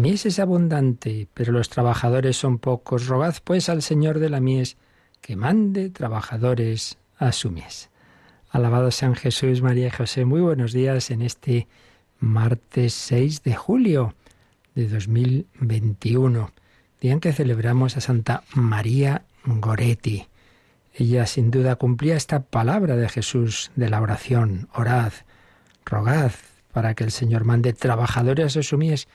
Mies es abundante, pero los trabajadores son pocos. Rogad pues al Señor de la mies que mande trabajadores a su mies. Alabado sean Jesús, María y José. Muy buenos días en este martes 6 de julio de 2021, día en que celebramos a Santa María Goretti. Ella sin duda cumplía esta palabra de Jesús de la oración, orad, rogad para que el Señor mande trabajadores a su mies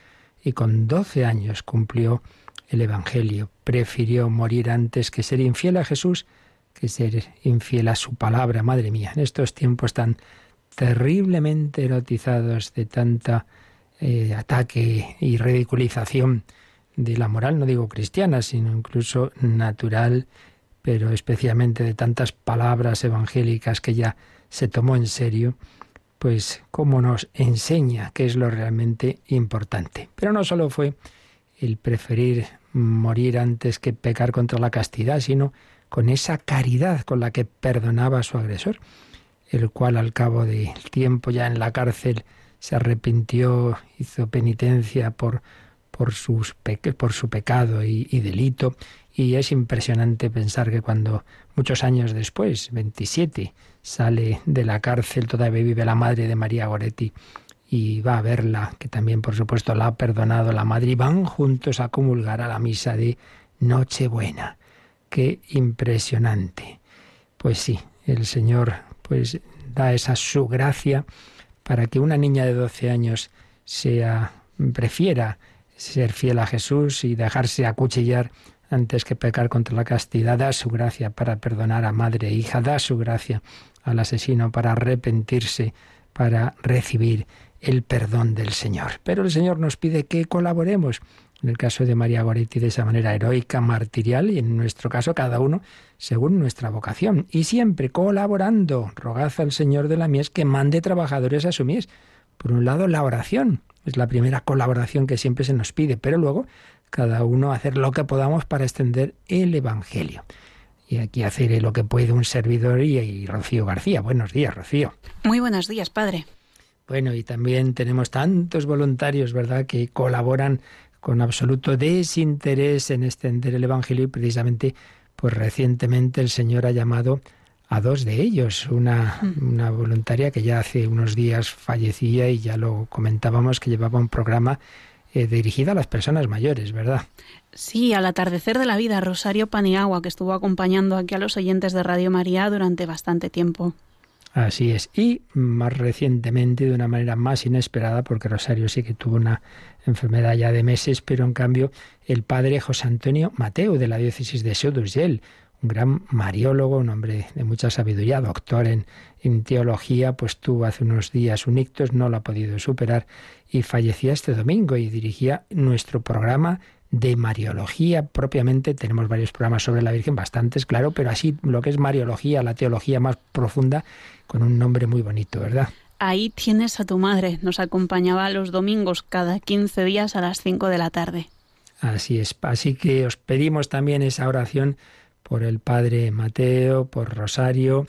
y con doce años cumplió el Evangelio. Prefirió morir antes que ser infiel a Jesús que ser infiel a su palabra. Madre mía, en estos tiempos tan terriblemente erotizados de tanta eh, ataque y ridiculización de la moral, no digo cristiana, sino incluso natural, pero especialmente de tantas palabras evangélicas que ya se tomó en serio, pues cómo nos enseña qué es lo realmente importante. Pero no solo fue el preferir morir antes que pecar contra la castidad, sino con esa caridad con la que perdonaba a su agresor, el cual al cabo del tiempo ya en la cárcel se arrepintió, hizo penitencia por, por, sus su pecado y delito, y es impresionante pensar que cuando muchos años después, 27, sale de la cárcel, todavía vive la madre de María Goretti y va a verla, que también por supuesto la ha perdonado la madre, y van juntos a comulgar a la misa de Nochebuena. Qué impresionante. Pues sí, el Señor pues da esa su gracia para que una niña de 12 años sea prefiera ser fiel a Jesús y dejarse acuchillar antes que pecar contra la castidad, da su gracia para perdonar a madre e hija, da su gracia al asesino para arrepentirse, para recibir el perdón del Señor. Pero el Señor nos pide que colaboremos. En el caso de María Goretti, de esa manera heroica, martirial, y en nuestro caso, cada uno según nuestra vocación. Y siempre colaborando. Rogad al Señor de la mies que mande trabajadores a su mies. Por un lado, la oración. Es la primera colaboración que siempre se nos pide. Pero luego, cada uno hacer lo que podamos para extender el Evangelio. Y aquí hacer lo que puede un servidor y, Rocío García. Buenos días, Rocío. Muy buenos días, padre. Bueno, y también tenemos tantos voluntarios, ¿verdad?, que colaboran con absoluto desinterés en extender el Evangelio y precisamente, pues recientemente el Señor ha llamado a dos de ellos, una, mm. una voluntaria que ya hace unos días fallecía y ya lo comentábamos que llevaba un programa eh, dirigida a las personas mayores, ¿verdad? Sí, al atardecer de la vida, Rosario Paniagua, que estuvo acompañando aquí a los oyentes de Radio María durante bastante tiempo. Así es. Y más recientemente, de una manera más inesperada, porque Rosario sí que tuvo una enfermedad ya de meses, pero en cambio el padre José Antonio Mateo de la diócesis de Sodusel, un gran mariólogo, un hombre de mucha sabiduría, doctor en, en, teología, pues tuvo hace unos días un ictus, no lo ha podido superar y fallecía este domingo y dirigía nuestro programa de Mariología propiamente. Tenemos varios programas sobre la Virgen, bastantes, claro, pero así lo que es Mariología, la teología más profunda, con un nombre muy bonito, ¿verdad? Ahí tienes a tu madre. Nos acompañaba los domingos cada 15 días a las 5 de la tarde. Así es. Así que os pedimos también esa oración por el Padre Mateo, por Rosario,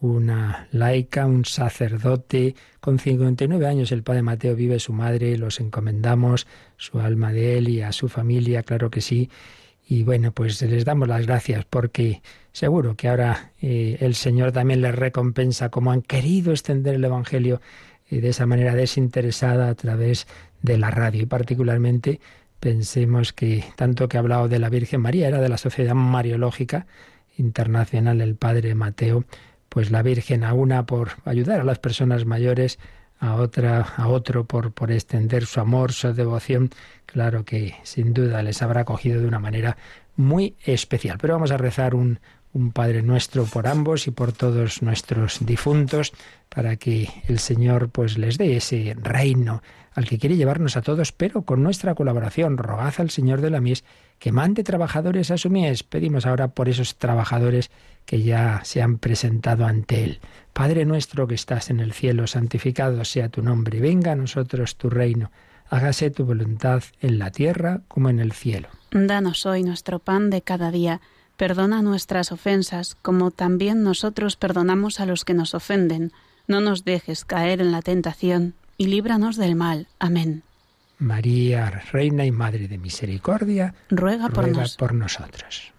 una laica, un sacerdote. Con 59 años el padre Mateo vive su madre, los encomendamos, su alma de él y a su familia, claro que sí. Y bueno, pues les damos las gracias porque seguro que ahora eh, el Señor también les recompensa como han querido extender el Evangelio y de esa manera desinteresada a través de la radio. Y particularmente pensemos que tanto que ha hablado de la Virgen María, era de la Sociedad Mariológica Internacional el Padre Mateo, pues la Virgen a una por ayudar a las personas mayores, a otra, a otro por, por extender su amor, su devoción, claro que sin duda les habrá acogido de una manera muy especial. Pero vamos a rezar un, un Padre nuestro por ambos y por todos nuestros difuntos, para que el Señor pues les dé ese reino al que quiere llevarnos a todos, pero con nuestra colaboración. Rogad al Señor de la Mies que mande trabajadores a su mies. Pedimos ahora por esos trabajadores que ya se han presentado ante Él. Padre nuestro que estás en el cielo, santificado sea tu nombre, venga a nosotros tu reino, hágase tu voluntad en la tierra como en el cielo. Danos hoy nuestro pan de cada día Perdona nuestras ofensas, como también nosotros perdonamos a los que nos ofenden. No nos dejes caer en la tentación, y líbranos del mal. Amén. María, Reina y Madre de Misericordia, ruega, por, por nosotros.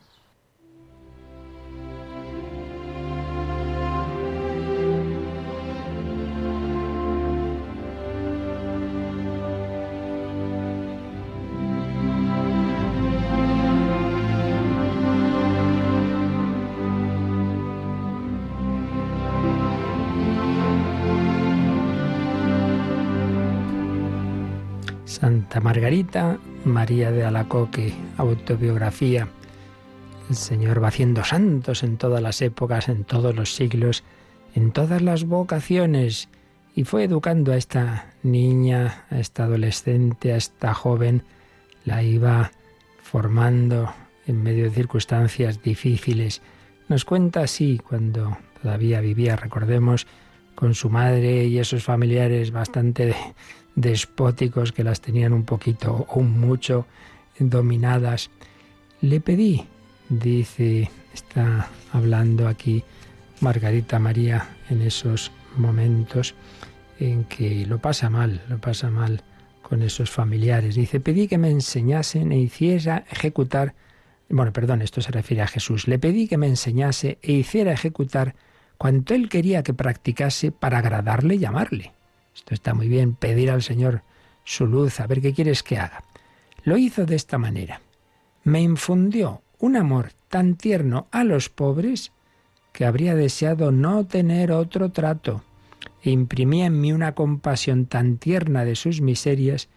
Santa Margarita, María de Alacoque, autobiografía. El Señor va haciendo santos en todas las épocas, en todos los siglos, en todas las vocaciones, y fue educando a esta niña, a esta adolescente, a esta joven, la iba formando en medio de circunstancias difíciles. Nos cuenta así cuando todavía vivía, recordemos, con su madre y esos familiares bastante despóticos que las tenían un poquito o mucho dominadas. Le pedí, dice, está hablando aquí Margarita María en esos momentos en que lo pasa mal, lo pasa mal con esos familiares. Dice, pedí que me enseñasen e hiciera ejecutar, bueno, perdón, esto se refiere a Jesús, le pedí que me enseñase e hiciera ejecutar cuanto él quería que practicase para agradarle y amarle. Esto está muy bien, pedir al Señor su luz, a ver qué quieres que haga. Lo hizo de esta manera. Me infundió un amor tan tierno a los pobres que habría deseado no tener otro trato, e imprimía en mí una compasión tan tierna de sus miserias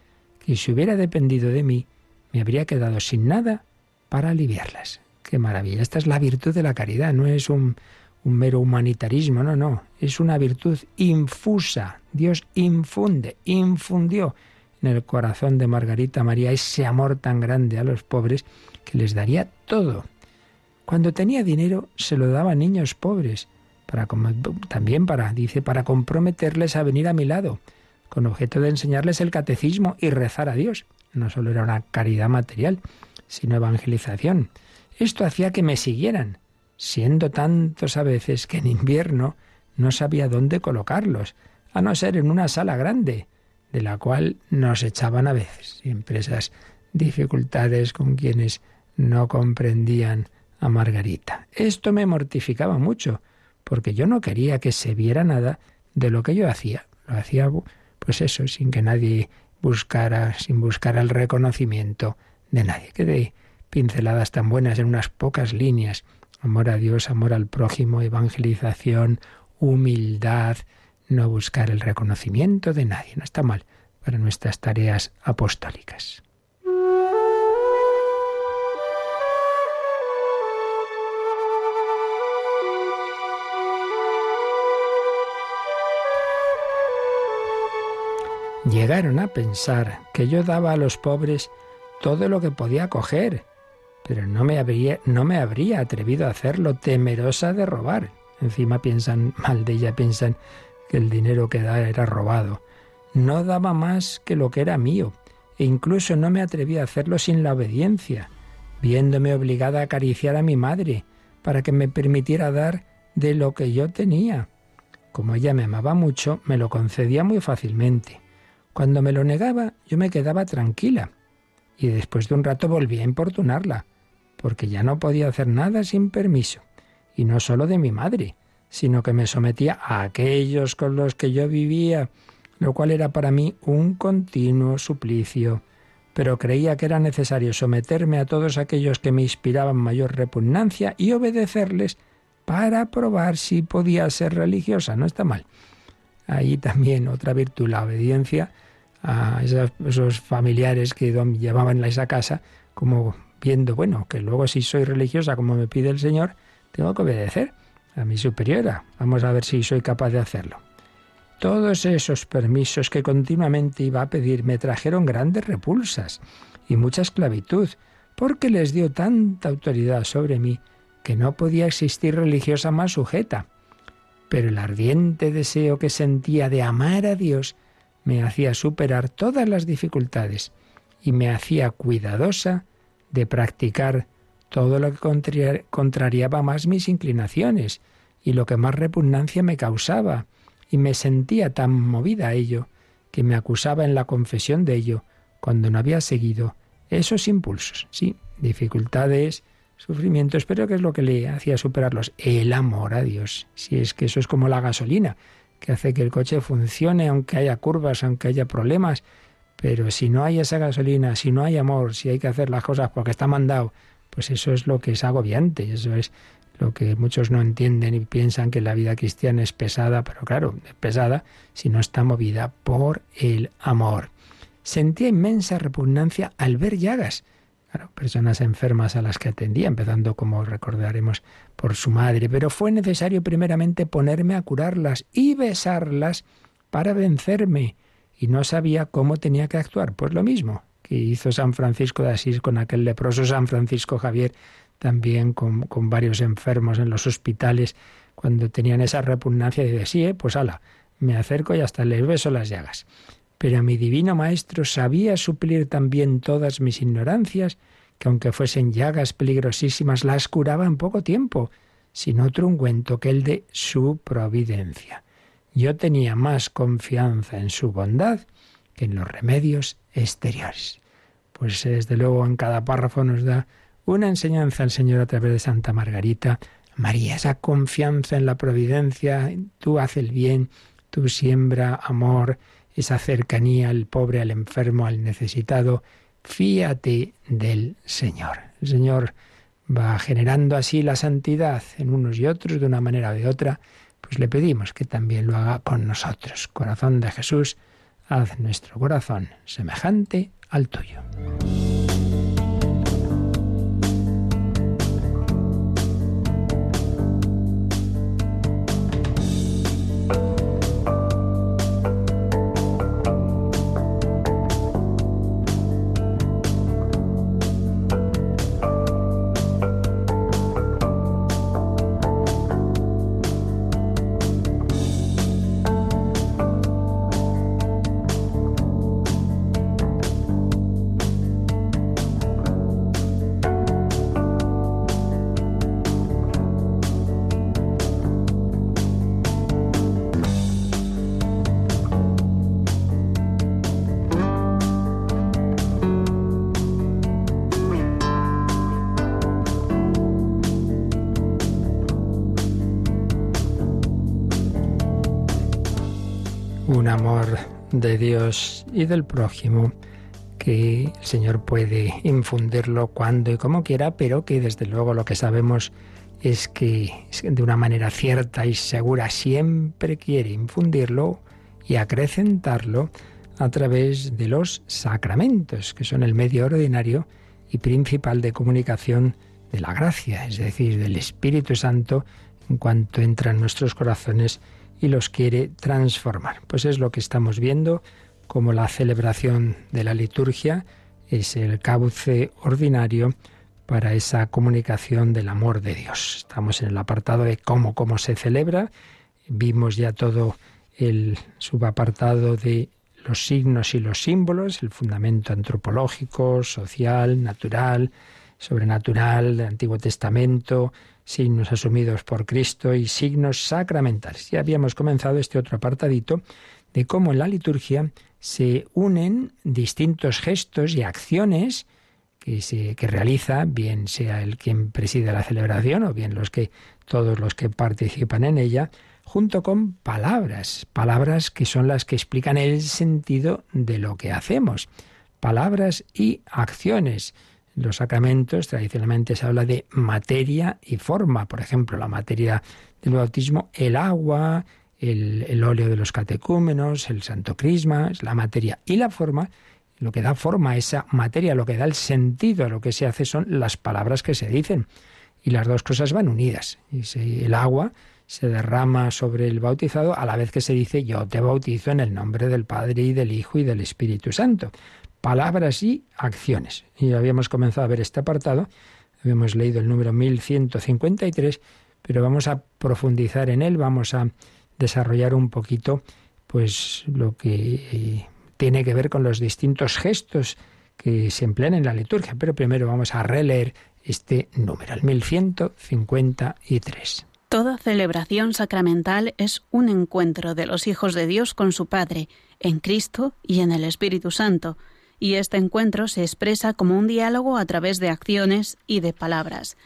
que si hubiera dependido de mí, me habría quedado sin nada para aliviarlas. Qué maravilla. Esta es la virtud de la caridad, no es un, un mero humanitarismo, no, no, es una virtud infusa. Dios infunde, infundió en el corazón de Margarita María ese amor tan grande a los pobres que les daría todo. Cuando tenía dinero se lo daba a niños pobres, para, también para, dice, para comprometerles a venir a mi lado, con objeto de enseñarles el catecismo y rezar a Dios. No solo era una caridad material, sino evangelización. Esto hacía que me siguieran, siendo tantos a veces que en invierno no sabía dónde colocarlos, a no ser en una sala grande, de la cual nos echaban a veces, siempre esas dificultades con quienes no comprendían a Margarita. Esto me mortificaba mucho, porque yo no quería que se viera nada de lo que yo hacía. Lo hacía, pues eso, sin que nadie buscara, sin buscar el reconocimiento de nadie. Que de pinceladas tan buenas en unas pocas líneas amor a Dios, amor al prójimo, evangelización, humildad, no buscar el reconocimiento de nadie. No está mal para nuestras tareas apostólicas. Llegaron a pensar que yo daba a los pobres todo lo que podía coger pero no me habría, no me habría atrevido a hacerlo, temerosa de robar. Encima piensan mal de ella, piensan que el dinero que da era robado. No daba más que lo que era mío, e incluso no me atreví a hacerlo sin la obediencia, viéndome obligada a acariciar a mi madre, para que me permitiera dar de lo que yo tenía. Como ella me amaba mucho, me lo concedía muy fácilmente. Cuando me lo negaba, yo me quedaba tranquila, y después de un rato volví a importunarla porque ya no podía hacer nada sin permiso, y no solo de mi madre, sino que me sometía a aquellos con los que yo vivía, lo cual era para mí un continuo suplicio. Pero creía que era necesario someterme a todos aquellos que me inspiraban mayor repugnancia y obedecerles para probar si podía ser religiosa. No está mal. Ahí también otra virtud, la obediencia a esos familiares que llevaban a esa casa como viendo, bueno, que luego si soy religiosa como me pide el Señor, tengo que obedecer a mi superiora. Vamos a ver si soy capaz de hacerlo. Todos esos permisos que continuamente iba a pedir me trajeron grandes repulsas y mucha esclavitud, porque les dio tanta autoridad sobre mí que no podía existir religiosa más sujeta. Pero el ardiente deseo que sentía de amar a Dios me hacía superar todas las dificultades y me hacía cuidadosa de practicar todo lo que contrariaba más mis inclinaciones y lo que más repugnancia me causaba, y me sentía tan movida a ello que me acusaba en la confesión de ello cuando no había seguido esos impulsos. Sí, dificultades, sufrimientos, pero ¿qué es lo que le hacía superarlos? El amor a Dios. Si es que eso es como la gasolina, que hace que el coche funcione aunque haya curvas, aunque haya problemas. Pero si no hay esa gasolina, si no hay amor, si hay que hacer las cosas porque está mandado, pues eso es lo que es agobiante, eso es lo que muchos no entienden y piensan que la vida cristiana es pesada, pero claro, es pesada si no está movida por el amor. Sentía inmensa repugnancia al ver llagas. Personas enfermas a las que atendía, empezando, como recordaremos, por su madre, pero fue necesario primeramente ponerme a curarlas y besarlas para vencerme, y no sabía cómo tenía que actuar. Pues lo mismo que hizo San Francisco de Asís con aquel leproso San Francisco Javier también con, varios enfermos en los hospitales, cuando tenían esa repugnancia, de sí, eh, pues ala, me acerco y hasta les beso las llagas. Pero mi divino Maestro sabía suplir también todas mis ignorancias, que aunque fuesen llagas peligrosísimas, las curaba en poco tiempo, sin otro ungüento que el de su providencia. Yo tenía más confianza en su bondad que en los remedios exteriores. Pues desde luego en cada párrafo nos da una enseñanza al Señor a través de Santa Margarita. María, esa confianza en la providencia, tú haces el bien, tú siembra amor, esa cercanía al pobre, al enfermo, al necesitado. Fíate del Señor. El Señor va generando así la santidad en unos y otros de una manera o de otra, pues le pedimos que también lo haga con nosotros. Corazón de Jesús, haz nuestro corazón semejante al tuyo. De Dios y del prójimo que el Señor puede infundirlo cuando y como quiera, pero que desde luego lo que sabemos es que de una manera cierta y segura siempre quiere infundirlo y acrecentarlo a través de los sacramentos, que son el medio ordinario y principal de comunicación de la gracia, es decir, del Espíritu Santo en cuanto entra en nuestros corazones y los quiere transformar. Pues es lo que estamos viendo, como la celebración de la liturgia es el cauce ordinario para esa comunicación del amor de Dios. Estamos en el apartado de cómo, cómo se celebra. Vimos ya todo el subapartado de los signos y los símbolos, el fundamento antropológico, social, natural, sobrenatural del Antiguo Testamento, signos asumidos por Cristo y signos sacramentales. Ya habíamos comenzado este otro apartadito de cómo en la liturgia se unen distintos gestos y acciones que, se, que realiza, bien sea el quien preside la celebración o bien los que, todos los que participan en ella, junto con palabras, palabras que son las que explican el sentido de lo que hacemos, palabras y acciones los sacramentos tradicionalmente se habla de materia y forma. Por ejemplo, la materia del bautismo, el agua, el, óleo de los catecúmenos, el santo crisma, es la materia y la forma. Lo que da forma a esa materia, lo que da el sentido a lo que se hace son las palabras que se dicen. y las dos cosas van unidas. El agua se derrama sobre el bautizado a la vez que se dice yo te bautizo en el nombre del Padre y del Hijo y del Espíritu Santo. Palabras y acciones. Y habíamos comenzado a ver este apartado, habíamos leído el número 1153, pero vamos a profundizar en él, vamos a desarrollar un poquito pues lo que tiene que ver con los distintos gestos que se emplean en la liturgia. Pero primero vamos a releer este número, el 1153. Toda celebración sacramental es un encuentro de los hijos de Dios con su Padre, en Cristo y en el Espíritu Santo, y este encuentro se expresa como un diálogo a través de acciones y de palabras.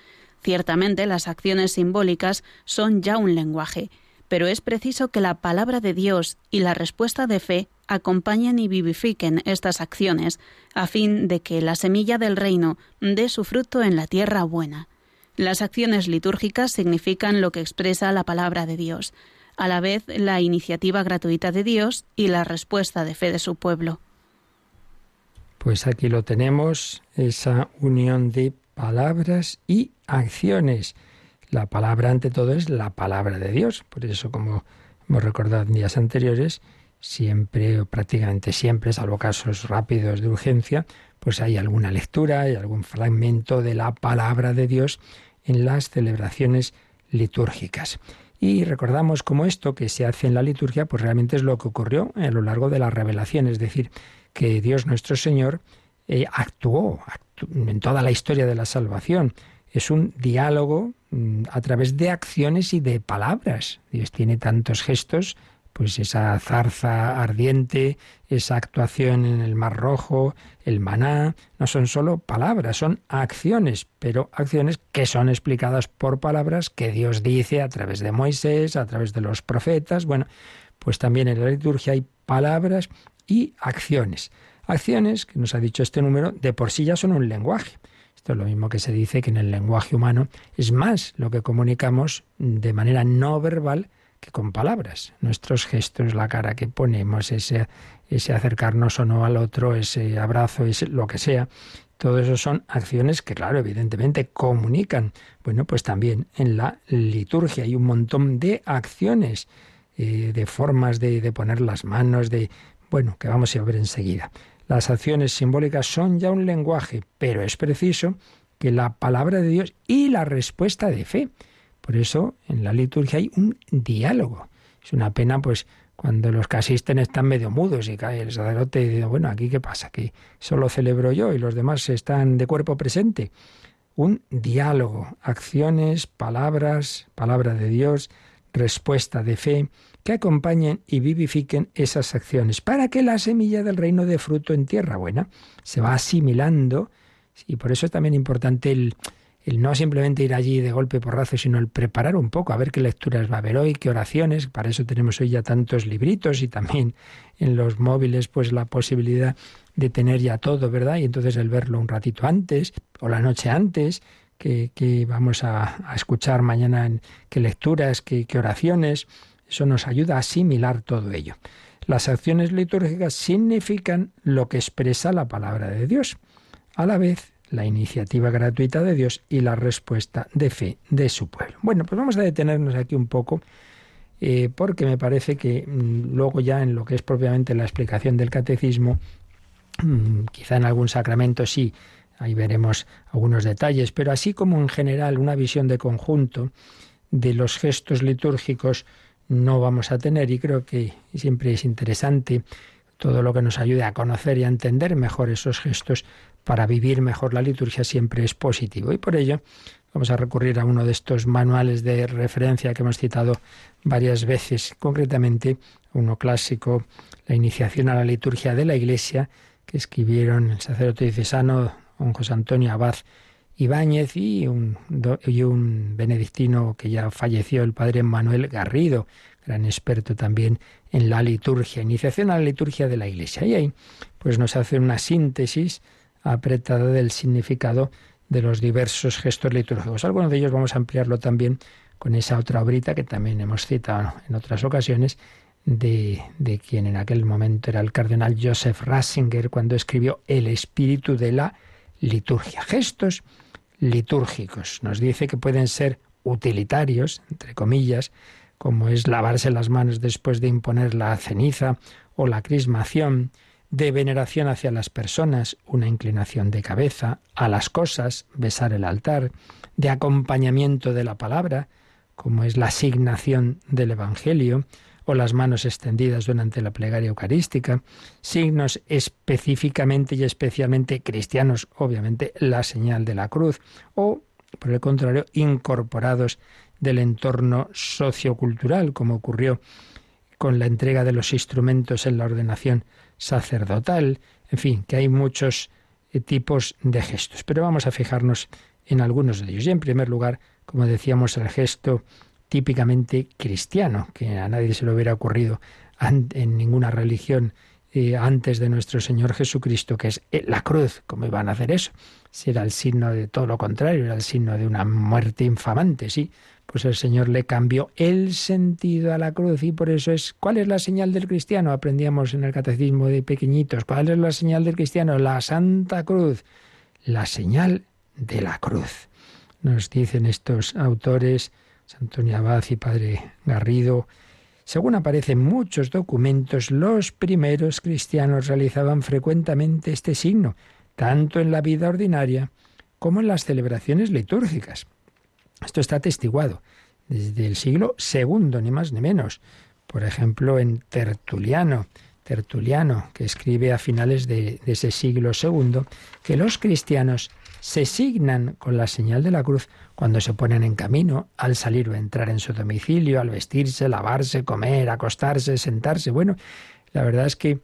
Ciertamente las acciones simbólicas son ya un lenguaje, pero es preciso que la palabra de Dios y la respuesta de fe acompañen y vivifiquen estas acciones, a fin de que la semilla del reino dé su fruto en la tierra buena. Las acciones litúrgicas significan lo que expresa la palabra de Dios, a la vez la iniciativa gratuita de Dios y la respuesta de fe de su pueblo. Pues aquí lo tenemos, esa unión de palabras y acciones. La palabra ante todo es la palabra de Dios. Por eso, como hemos recordado en días anteriores, siempre o prácticamente siempre, salvo casos rápidos de urgencia, pues hay alguna lectura, hay algún fragmento de la palabra de Dios en las celebraciones litúrgicas. Y recordamos como esto que se hace en la liturgia, pues realmente es lo que ocurrió a lo largo de la revelación, es decir, que Dios nuestro Señor eh, actuó en toda la historia de la salvación. Es un diálogo mm, a través de acciones y de palabras. Dios tiene tantos gestos pues esa zarza ardiente, esa actuación en el Mar Rojo, el maná, no son solo palabras, son acciones, pero acciones que son explicadas por palabras que Dios dice a través de Moisés, a través de los profetas. Bueno, pues también en la liturgia hay palabras y acciones. Acciones, que nos ha dicho este número, de por sí ya son un lenguaje. Esto es lo mismo que se dice que en el lenguaje humano es más lo que comunicamos de manera no verbal con palabras. Nuestros gestos, la cara que ponemos, ese, ese acercarnos o no al otro, ese abrazo, ese, lo que sea, todo eso son acciones que, claro, evidentemente comunican. Bueno, pues también en la liturgia hay un montón de acciones, eh, de formas de, de poner las manos, de, bueno, que vamos a ver enseguida. Las acciones simbólicas son ya un lenguaje, pero es preciso que la palabra de Dios y la respuesta de fe por eso en la liturgia hay un diálogo. Es una pena, pues, cuando los que asisten están medio mudos y cae el sacerdote y dice, bueno, aquí qué pasa, que solo celebro yo y los demás están de cuerpo presente. Un diálogo, acciones, palabras, palabra de Dios, respuesta de fe, que acompañen y vivifiquen esas acciones, para que la semilla del reino dé fruto en tierra buena. Se va asimilando, y por eso es también importante el, el no simplemente ir allí de golpe porrazo, sino el preparar un poco, a ver qué lecturas va a haber hoy, qué oraciones. Para eso tenemos hoy ya tantos libritos y también en los móviles, pues la posibilidad de tener ya todo, ¿verdad? Y entonces el verlo un ratito antes o la noche antes, que, vamos a, escuchar mañana en qué lecturas, qué, qué oraciones. Eso nos ayuda a asimilar todo ello. Las acciones litúrgicas significan lo que expresa la palabra de Dios. A la vez, la iniciativa gratuita de Dios y la respuesta de fe de su pueblo. Bueno, pues vamos a detenernos aquí un poco eh, porque me parece que mm, luego ya en lo que es propiamente la explicación del catecismo, mm, quizá en algún sacramento sí, ahí veremos algunos detalles, pero así como en general una visión de conjunto de los gestos litúrgicos no vamos a tener y creo que siempre es interesante todo lo que nos ayude a conocer y a entender mejor esos gestos para vivir mejor la liturgia siempre es positivo. Y por ello vamos a recurrir a uno de estos manuales de referencia que hemos citado varias veces, concretamente uno clásico, la iniciación a la liturgia de la Iglesia, que escribieron el sacerdote diocesano don José Antonio Abad Ibáñez y un, y un benedictino que ya falleció, el padre Manuel Garrido, gran experto también en la liturgia, iniciación a la liturgia de la Iglesia. Y ahí pues nos hace una síntesis apretada del significado de los diversos gestos litúrgicos. Algunos de ellos vamos a ampliarlo también con esa otra obrita que también hemos citado en otras ocasiones, de, de, quien en aquel momento era el cardenal Joseph Ratzinger cuando escribió El espíritu de la liturgia. Gestos litúrgicos. Nos dice que pueden ser utilitarios, entre comillas, como es lavarse las manos después de imponer la ceniza o la crismación, de veneración hacia las personas, una inclinación de cabeza, a las cosas, besar el altar, de acompañamiento de la palabra, como es la asignación del Evangelio, o las manos extendidas durante la plegaria eucarística, signos específicamente y especialmente cristianos, obviamente la señal de la cruz, o, por el contrario, incorporados del entorno sociocultural, como ocurrió con la entrega de los instrumentos en la ordenación sacerdotal, en fin, que hay muchos eh, tipos de gestos. Pero vamos a fijarnos en algunos de ellos. Y en primer lugar, como decíamos, el gesto típicamente cristiano, que a nadie se le hubiera ocurrido en ninguna religión eh, antes de nuestro Señor Jesucristo, que es la cruz. ¿Cómo iban a hacer eso? Si era el signo de todo lo contrario, era el signo de una muerte infamante, sí. Pues el Señor le cambió el sentido a la cruz y por eso es, ¿cuál es la señal del cristiano? Aprendíamos en el catecismo de pequeñitos, ¿cuál es la señal del cristiano? La Santa Cruz, la señal de la cruz. Nos dicen estos autores, Antonio Abad y Padre Garrido, según aparece en muchos documentos, los primeros cristianos realizaban frecuentemente este signo, tanto en la vida ordinaria como en las celebraciones litúrgicas. Esto está atestiguado desde el siglo II, ni más ni menos. Por ejemplo, en Tertuliano, Tertuliano, que escribe a finales de, de ese siglo II, que los cristianos se signan con la señal de la cruz cuando se ponen en camino, al salir o entrar en su domicilio, al vestirse, lavarse, comer, acostarse, sentarse. Bueno, la verdad es que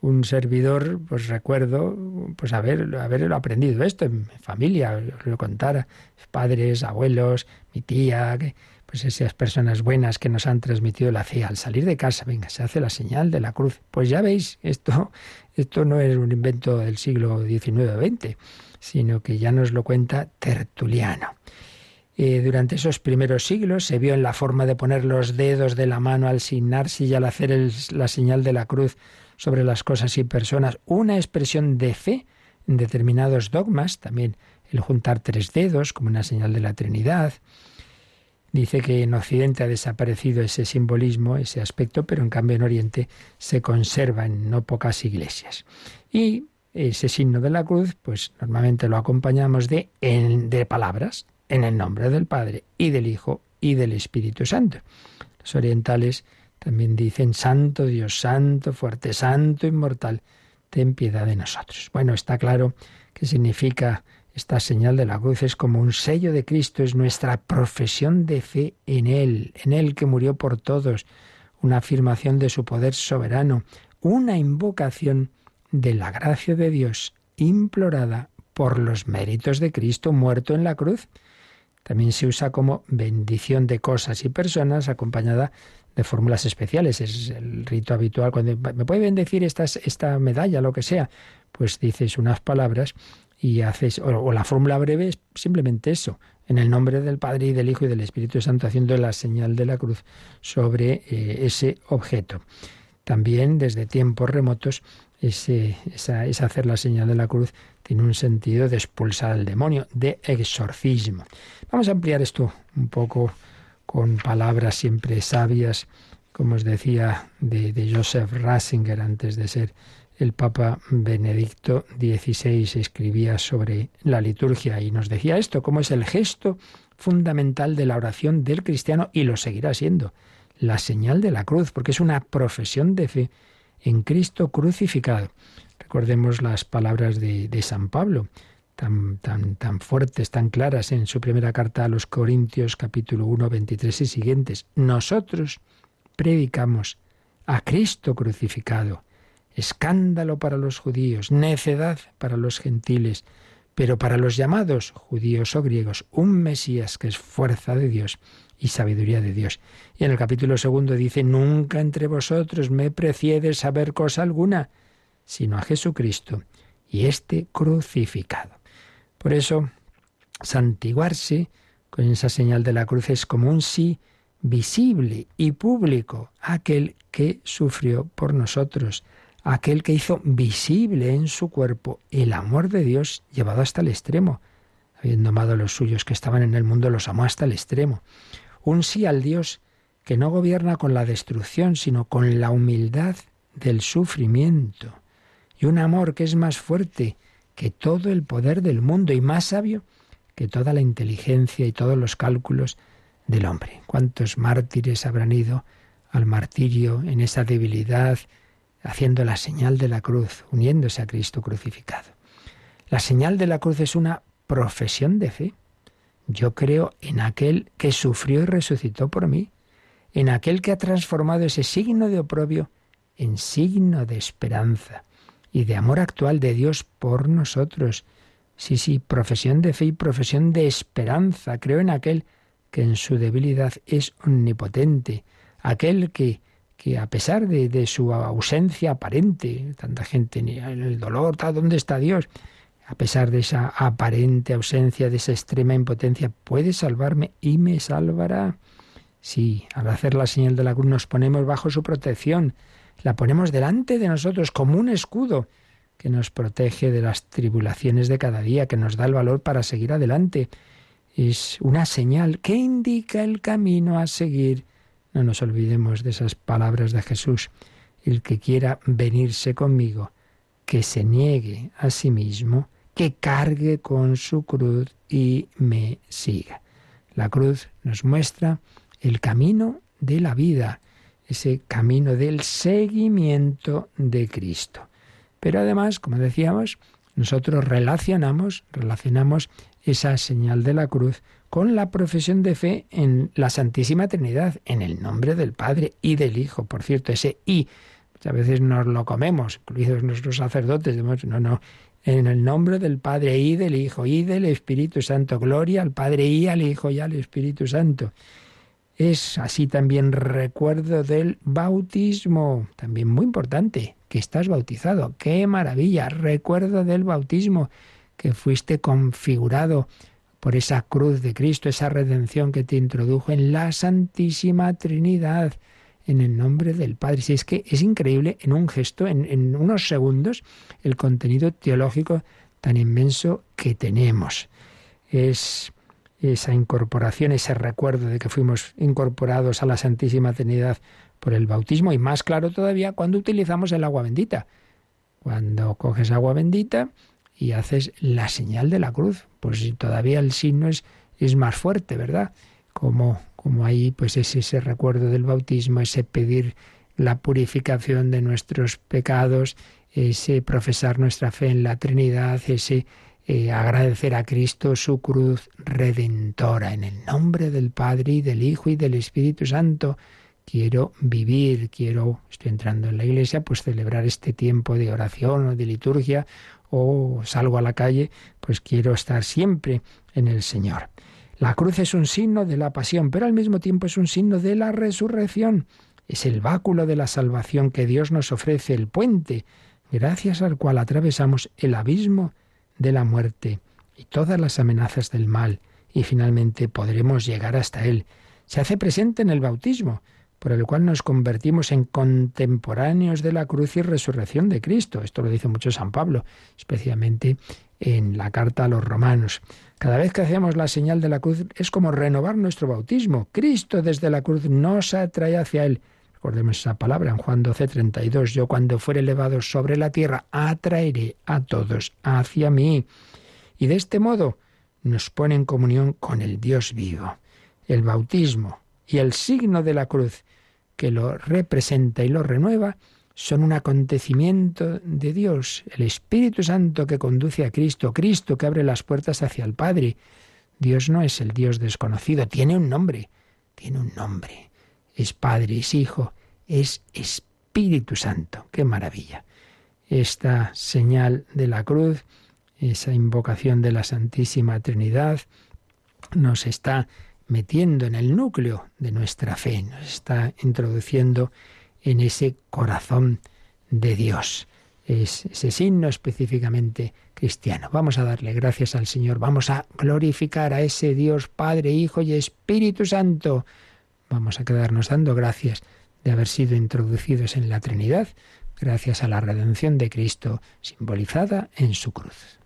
un servidor, pues recuerdo, pues haber, aprendido esto en mi familia, lo contara, padres, abuelos, mi tía, pues esas personas buenas que nos han transmitido la fe al salir de casa, venga, se hace la señal de la cruz. Pues ya veis, esto, esto no es un invento del siglo XIX o XX, sino que ya nos lo cuenta Tertuliano. Eh, durante esos primeros siglos se vio en la forma de poner los dedos de la mano al signarse y al hacer la señal de la cruz sobre las cosas y personas una expresión de fe en determinados dogmas, también el juntar tres dedos como una señal de la Trinidad. Dice que en Occidente ha desaparecido ese simbolismo, ese aspecto, pero en cambio en Oriente se conserva en no pocas iglesias. Y ese signo de la cruz, pues normalmente lo acompañamos de, de palabras, en el nombre del Padre y del Hijo y del Espíritu Santo. Los orientales también dicen, Santo Dios, Santo, fuerte, Santo, inmortal, ten piedad de nosotros. Bueno, está claro que significa esta señal de la cruz, es como un sello de Cristo, es nuestra profesión de fe en Él, en Él que murió por todos, una afirmación de su poder soberano, una invocación de la gracia de Dios implorada por los méritos de Cristo muerto en la cruz. También se usa como bendición de cosas y personas acompañada de fórmulas especiales. Es el rito habitual. Cuando me puede bendecir esta, esta medalla, lo que sea, pues dices unas palabras y haces, o, la fórmula breve es simplemente eso, en el nombre del Padre y del Hijo y del Espíritu Santo, haciendo la señal de la cruz sobre eh, ese objeto. También desde tiempos remotos ese, esa, hacer la señal de la cruz tiene un sentido de expulsar al demonio, de exorcismo. Vamos a ampliar esto un poco con palabras siempre sabias, como os decía, de, Joseph Ratzinger antes de ser el Papa Benedicto XVI escribía sobre la liturgia y nos decía esto, cómo es el gesto fundamental de la oración del cristiano y lo seguirá siendo, la señal de la cruz, porque es una profesión de fe en Cristo crucificado. Recordemos las palabras de, San Pablo, tan, tan, tan fuertes, tan claras en su primera carta a los Corintios capítulo 1, 23 y siguientes. Nosotros predicamos a Cristo crucificado, escándalo para los judíos, necedad para los gentiles, pero para los llamados judíos o griegos, un Mesías que es fuerza de Dios y sabiduría de Dios. Y en el capítulo segundo dice, nunca entre vosotros me preciede saber cosa alguna, sino a Jesucristo y este crucificado. Por eso, santiguarse con esa señal de la cruz es como un sí visible y público aquel que sufrió por nosotros, aquel que hizo visible en su cuerpo el amor de Dios llevado hasta el extremo, habiendo amado a los suyos que estaban en el mundo, los amó hasta el extremo. Un sí al Dios que no gobierna con la destrucción, sino con la humildad del sufrimiento. Y un amor que es más fuerte que todo el poder del mundo y más sabio que toda la inteligencia y todos los cálculos del hombre. ¿Cuántos mártires habrán ido al martirio en esa debilidad, haciendo la señal de la cruz, uniéndose a Cristo crucificado? La señal de la cruz es una profesión de fe. Yo creo en aquel que sufrió y resucitó por mí, en aquel que ha transformado ese signo de oprobio en signo de esperanza y de amor actual de Dios por nosotros. Sí, sí, profesión de fe y profesión de esperanza. Creo en aquel que en su debilidad es omnipotente, aquel que, que a pesar de, de su ausencia aparente, tanta gente en el dolor, ¿dónde está Dios? A pesar de esa aparente ausencia, de esa extrema impotencia, puede salvarme y me salvará. Sí, al hacer la señal de la cruz nos ponemos bajo su protección, la ponemos delante de nosotros como un escudo que nos protege de las tribulaciones de cada día, que nos da el valor para seguir adelante. Es una señal que indica el camino a seguir. No nos olvidemos de esas palabras de Jesús. El que quiera venirse conmigo, que se niegue a sí mismo, que cargue con su cruz y me siga. La cruz nos muestra el camino de la vida, ese camino del seguimiento de Cristo. Pero además, como decíamos, nosotros relacionamos, relacionamos esa señal de la cruz con la profesión de fe en la Santísima Trinidad, en el nombre del Padre y del Hijo. Por cierto, ese y muchas veces nos lo comemos, incluidos nuestros sacerdotes, no, no, en el nombre del Padre y del Hijo y del Espíritu Santo. Gloria al Padre y al Hijo y al Espíritu Santo. Es así también recuerdo del bautismo, también muy importante, que estás bautizado. ¡Qué maravilla! Recuerdo del bautismo, que fuiste configurado por esa cruz de Cristo, esa redención que te introdujo en la Santísima Trinidad, en el nombre del Padre. Si es que es increíble en un gesto, en, en unos segundos, el contenido teológico tan inmenso que tenemos. Es esa incorporación, ese recuerdo de que fuimos incorporados a la Santísima Trinidad por el bautismo y más claro todavía cuando utilizamos el agua bendita. Cuando coges agua bendita y haces la señal de la cruz, pues todavía el signo es, es más fuerte, ¿verdad? Como, como ahí pues es ese recuerdo del bautismo, ese pedir la purificación de nuestros pecados, ese profesar nuestra fe en la Trinidad, ese eh, agradecer a Cristo su cruz redentora. En el nombre del Padre y del Hijo y del Espíritu Santo, quiero vivir, quiero, estoy entrando en la iglesia, pues celebrar este tiempo de oración o de liturgia, o salgo a la calle, pues quiero estar siempre en el Señor. La cruz es un signo de la pasión, pero al mismo tiempo es un signo de la resurrección. Es el báculo de la salvación que Dios nos ofrece, el puente, gracias al cual atravesamos el abismo de la muerte y todas las amenazas del mal, y finalmente podremos llegar hasta Él. Se hace presente en el bautismo, por el cual nos convertimos en contemporáneos de la cruz y resurrección de Cristo. Esto lo dice mucho San Pablo, especialmente en la carta a los romanos. Cada vez que hacemos la señal de la cruz es como renovar nuestro bautismo. Cristo desde la cruz nos atrae hacia Él. Recordemos esa palabra en Juan 12, 32. Yo cuando fuere elevado sobre la tierra, atraeré a todos hacia mí. Y de este modo nos pone en comunión con el Dios vivo. El bautismo y el signo de la cruz que lo representa y lo renueva son un acontecimiento de Dios, el Espíritu Santo que conduce a Cristo, Cristo que abre las puertas hacia el Padre. Dios no es el Dios desconocido, tiene un nombre, tiene un nombre. Es Padre, es Hijo, es Espíritu Santo. ¡Qué maravilla! Esta señal de la cruz, esa invocación de la Santísima Trinidad, nos está metiendo en el núcleo de nuestra fe, nos está introduciendo en ese corazón de Dios. Es ese signo específicamente cristiano. Vamos a darle gracias al Señor, vamos a glorificar a ese Dios Padre, Hijo y Espíritu Santo. Vamos a quedarnos dando gracias de haber sido introducidos en la Trinidad gracias a la redención de Cristo simbolizada en su cruz.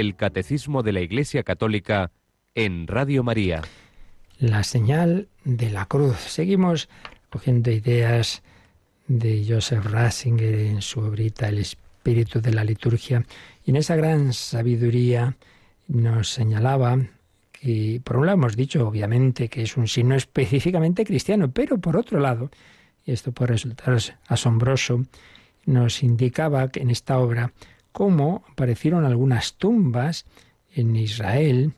El Catecismo de la Iglesia Católica en Radio María. La señal de la cruz. Seguimos cogiendo ideas de Joseph Ratzinger en su obrita El espíritu de la liturgia. Y en esa gran sabiduría nos señalaba que, por un lado, hemos dicho, obviamente, que es un signo específicamente cristiano, pero por otro lado, y esto puede resultar asombroso, nos indicaba que en esta obra cómo aparecieron algunas tumbas en Israel,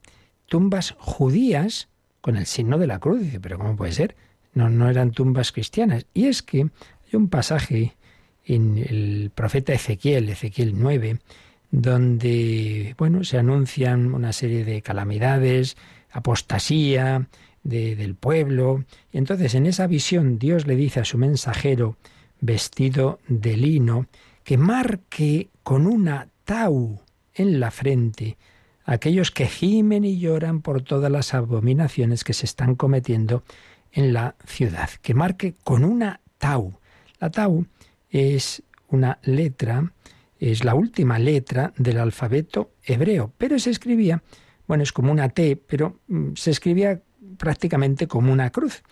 tumbas judías con el signo de la cruz. Pero ¿cómo puede ser? No, no eran tumbas cristianas. Y es que hay un pasaje en el profeta Ezequiel, Ezequiel 9, donde bueno, se anuncian una serie de calamidades, apostasía del pueblo. Y entonces en esa visión Dios le dice a su mensajero vestido de lino que marque con una tau en la frente aquellos que gimen y lloran por todas las abominaciones que se están cometiendo en la ciudad, que marque con una tau. La tau es una letra, es la última letra del alfabeto hebreo, pero se escribía, bueno, es como una T, pero mm, se escribía prácticamente como una cruz.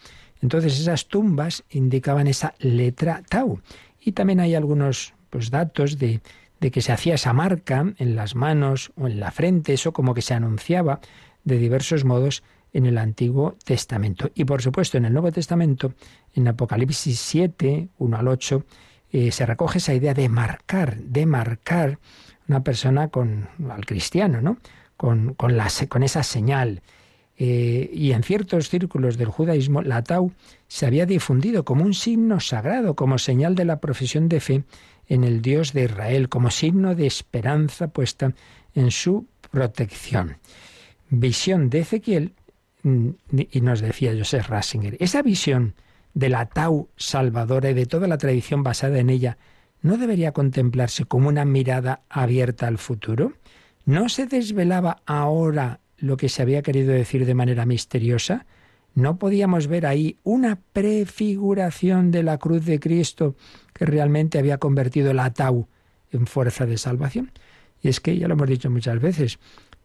Entonces esas tumbas indicaban esa letra tau. Y también hay algunos pues, datos de, de que se hacía esa marca en las manos o en la frente, eso como que se anunciaba de diversos modos en el Antiguo Testamento. Y por supuesto en el Nuevo Testamento, en Apocalipsis 7, 1 al 8, eh, se recoge esa idea de marcar, de marcar una persona con al cristiano, ¿no? Con, con, con esa señal. Eh, y en ciertos círculos del judaísmo, la tau se había difundido como un signo sagrado, como señal de la profesión de fe en el Dios de Israel, como signo de esperanza puesta en su protección. Visión de Ezequiel, mm, y nos decía Joseph Ratzinger, esa visión de la Tau salvadora y de toda la tradición basada en ella, ¿no debería contemplarse como una mirada abierta al futuro? ¿No se desvelaba ahora lo que se había querido decir de manera misteriosa? ¿No podíamos ver ahí una prefiguración de la cruz de Cristo que realmente había convertido el atau en fuerza de salvación? Y es que, ya lo hemos dicho muchas veces,